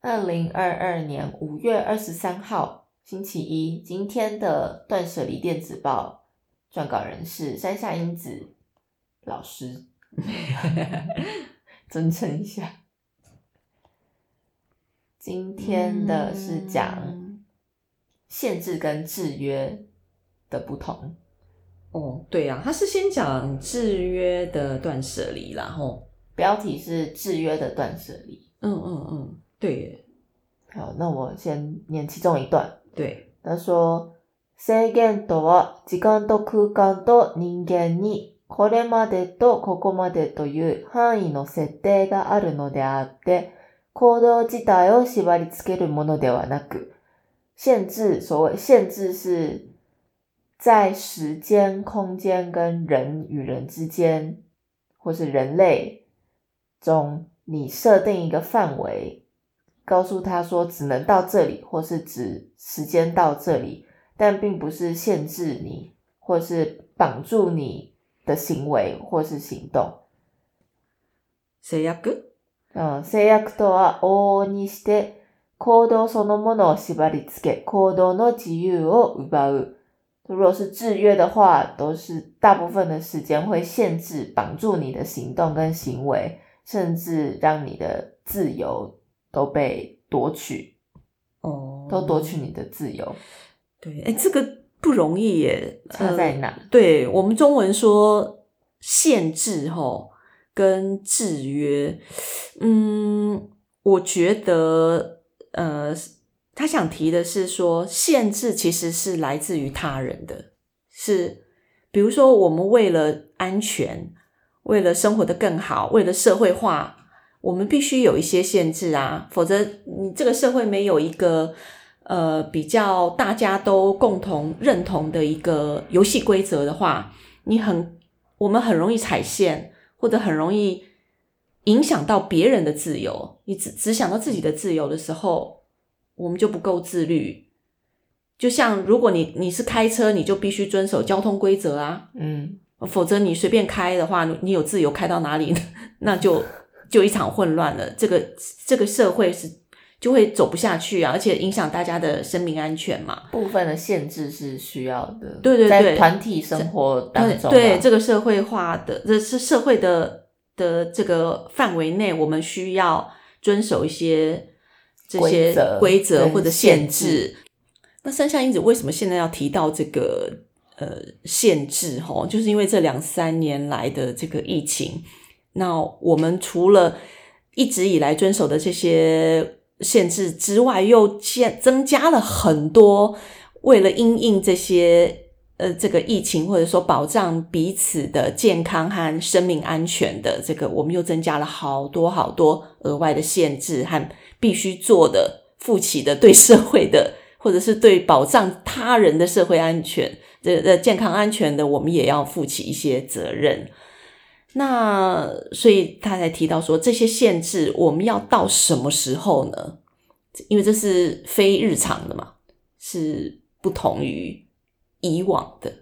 二零二二年五月二十三号星期一，今天的断舍离电子报撰稿人是山下英子老师，尊称一下。今天的是讲限制跟制约的不同。哦，对呀、他是先讲制约的断舍离然后，标题是制约的断舍离。嗯嗯嗯，对耶好，那我先念其中一段。对，他说：制限とは時間と空間と人間にこれまでとここまでという範囲の設定があるのであって、行動自体を縛り付けるものではなく、限制、所谓限制是在时间、空间跟人与人之间，或是人类中，你设定一个范围， 告诉他说只能到这里，或是指时间到这里，但并不是限制你，或是绑住你的行为或是行动。制約うん、制約とは往々にして行動そのものを縛り付け、行動の自由を奪う。如果是制约的话，都是大部分的时间会限制、绑住你的行动跟行为，甚至让你的自由 都被夺取，哦，都夺取你的自由。对，哎，这个不容易耶，差在哪？呃对我们中文说限制吼跟制约，嗯，我觉得呃，他想提的是说，限制其实是来自于他人的，是比如说我们为了安全，为了生活的更好，为了社会化。我们必须有一些限制啊，否则你这个社会没有一个呃比较大家都共同认同的一个游戏规则的话，你很我们很容易踩线，或者很容易影响到别人的自由。你只只想到自己的自由的时候，我们就不够自律。就像如果你你是开车，你就必须遵守交通规则啊，嗯，否则你随便开的话，你你有自由开到哪里，那就就一场混乱了。这个这个社会是就会走不下去啊，而且影响大家的生命安全嘛。部分的限制是需要的。对对对在团体生活当中啊，对对，这个社会化的，这是社会的的这个范围内，我们需要遵守一些这些规则或者限限制制。那三下因子为什么现在要提到这个呃限制？吼，就是因为这两三年来的这个疫情，那我们除了一直以来遵守的这些限制之外，又增加了很多为了因应这些呃这个疫情，或者说保障彼此的健康和生命安全的这个，我们又增加了好多好多额外的限制和必须做的、负起的对社会的，或者是对保障他人的社会安全、这的健康安全的，我们也要负起一些责任。那所以他才提到说，这些限制我们要到什么时候呢？因为这是非日常的嘛，是不同于以往的。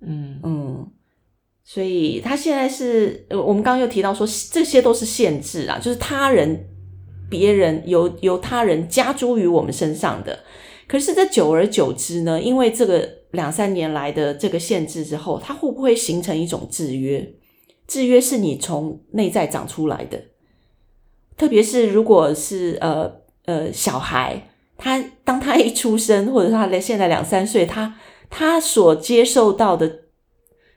嗯嗯，所以他现在是，呃我们刚刚又提到说，这些都是限制啊，就是他人、别人由由他人加诸于我们身上的。可是这久而久之呢，因为这个两三年来的这个限制之后，它会不会形成一种制约？制约是你从内在长出来的，特别是如果是呃呃小孩，他当他一出生，或者他现在两三岁，他他所接受到的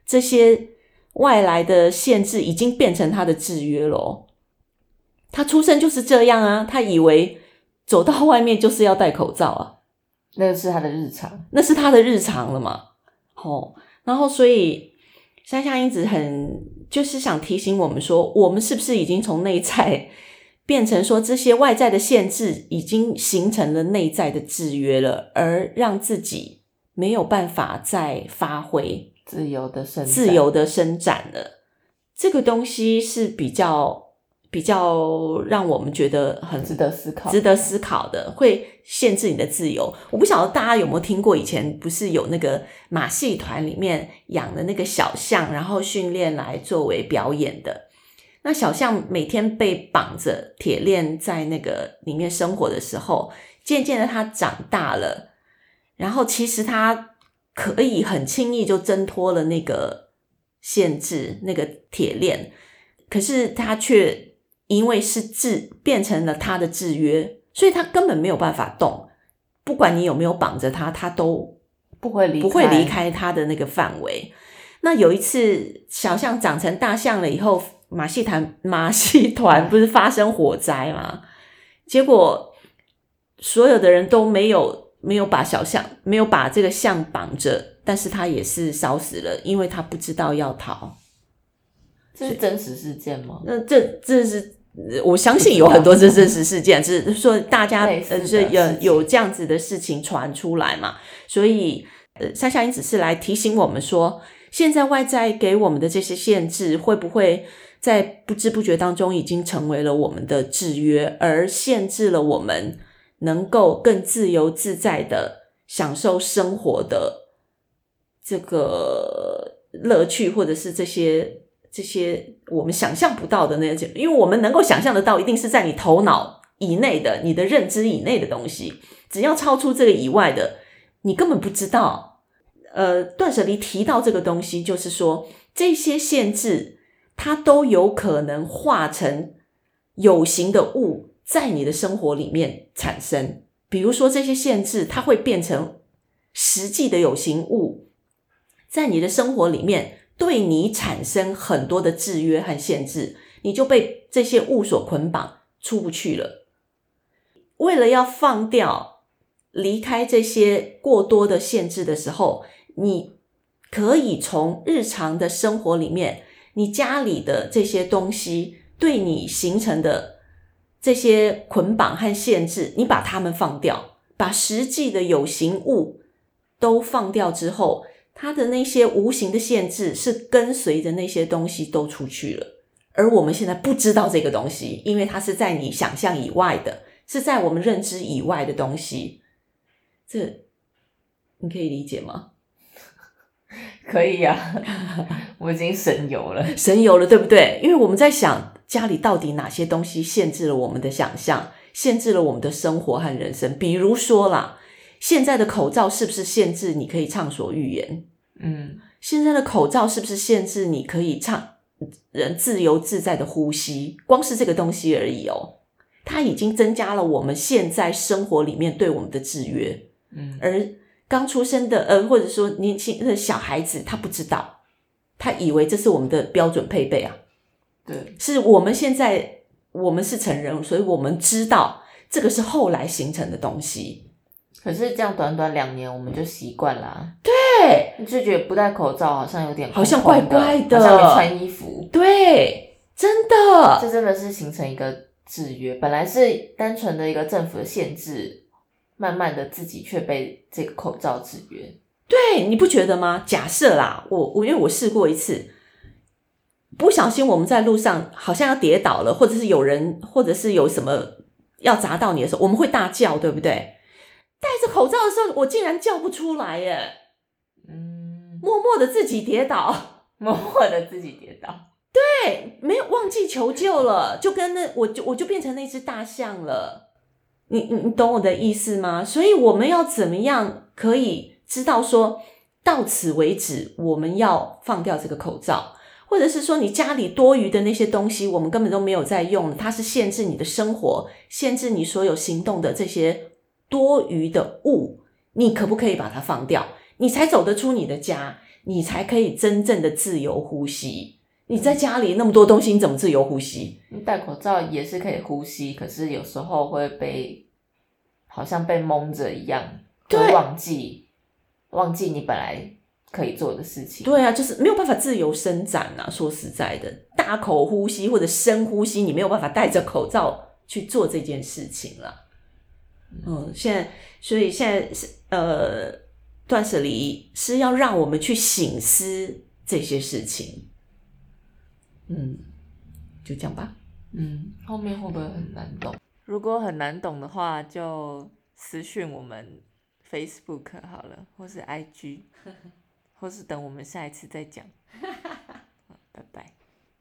这些外来的限制，已经变成他的制约了。他出生就是这样啊，他以为走到外面就是要戴口罩啊，那个是他的日常。那是他的日常了嘛。哦，然后所以山下英子很就是想提醒我们说，我们是不是已经从内在变成说这些外在的限制已经形成了内在的制约了，而让自己没有办法再发挥自由的伸自由的伸展了。这个东西是比较比较让我们觉得很值得思考，值得思考的，会限制你的自由。我不晓得大家有没有听过，以前不是有那个马戏团里面养的那个小象，然后训练来作为表演的。那小象每天被绑着铁链在那个里面生活的时候，渐渐的它长大了，然后其实它可以很轻易就挣脱了那个限制，那个铁链，可是它却因为是制变成了他的制约，所以他根本没有办法动，不管你有没有绑着他，他都不会离不会离开他的那个范围。那有一次，小象长成大象了以后。马戏团 马戏团不是发生火灾吗？结果所有的人都没有没有把小象没有把这个象绑着，但是他也是烧死了，因为他不知道要逃。这是真实事件吗？那这这是我相信有很多这真实事件，只是说大家呃是有有这样子的事情传出来嘛，所以呃夏夏英只是来提醒我们说，现在外在给我们的这些限制会不会？在不知不觉当中，已经成为了我们的制约，而限制了我们能够更自由自在的享受生活的这个乐趣，或者是这些这些我们想象不到的那些，因为我们能够想象得到，一定是在你头脑以内的、你的认知以内的东西。只要超出这个以外的，你根本不知道。呃，断舍离提到这个东西，就是说这些限制。它都有可能化成有形的物，在你的生活里面产生。比如说这些限制，它会变成实际的有形物，在你的生活里面对你产生很多的制约和限制，你就被这些物所捆绑，出不去了。为了要放掉、离开这些过多的限制的时候，你可以从日常的生活里面。你家里的这些东西对你形成的这些捆绑和限制，你把它们放掉，把实际的有形物都放掉之后，它的那些无形的限制是跟随着那些东西都出去了。而我们现在不知道这个东西，因为它是在你想象以外的，是在我们认知以外的东西。这你可以理解吗？可以呀，我已经神游了，神游了，对不对？因为我们在想家里到底哪些东西限制了我们的想象，限制了我们的生活和人生。比如说啦，现在的口罩是不是限制你可以畅所欲言？嗯，现在的口罩是不是限制你可以畅人自由自在的呼吸？光是这个东西而已哦，它已经增加了我们现在生活里面对我们的制约。嗯，而。刚出生的呃，或者说年轻的小孩子，他不知道，他以为这是我们的标准配备啊。对，是我们现在我们是成人，所以我们知道这个是后来形成的东西。可是这样短短两年，我们就习惯了。对，你就觉得不戴口罩好像有点好像怪怪的，好像没穿衣服。对，真的，这真的是形成一个制约。本来是单纯的一个政府的限制。慢慢的，自己却被这个口罩制约。对，你不觉得吗？假设啦，我我因为我试过一次，不小心我们在路上好像要跌倒了，或者是有人，或者是有什么要砸到你的时候，我们会大叫，对不对？戴着口罩的时候，我竟然叫不出来耶！嗯，默默的自己跌倒，默默的自己跌倒。对，没有忘记求救了，就跟那我就我就变成那只大象了。你你你懂我的意思吗？所以我们要怎么样可以知道说到此为止，我们要放掉这个口罩，或者是说你家里多余的那些东西，我们根本都没有在用，它是限制你的生活，限制你所有行动的这些多余的物，你可不可以把它放掉？你才走得出你的家，你才可以真正的自由呼吸。你在家里那么多东西，你怎么自由呼吸？你戴口罩也是可以呼吸，可是有时候会被好像被蒙着一样，会忘记忘记你本来可以做的事情。对啊，就是没有办法自由伸展啊！说实在的，大口呼吸或者深呼吸，你没有办法戴着口罩去做这件事情了。嗯，现在所以现在是呃，断舍离是要让我们去醒思这些事情。嗯，就这样吧。嗯，后面会不会很难懂？如果很难懂的话，就私讯我们 Facebook 好了，或是 IG，或是等我们下一次再讲。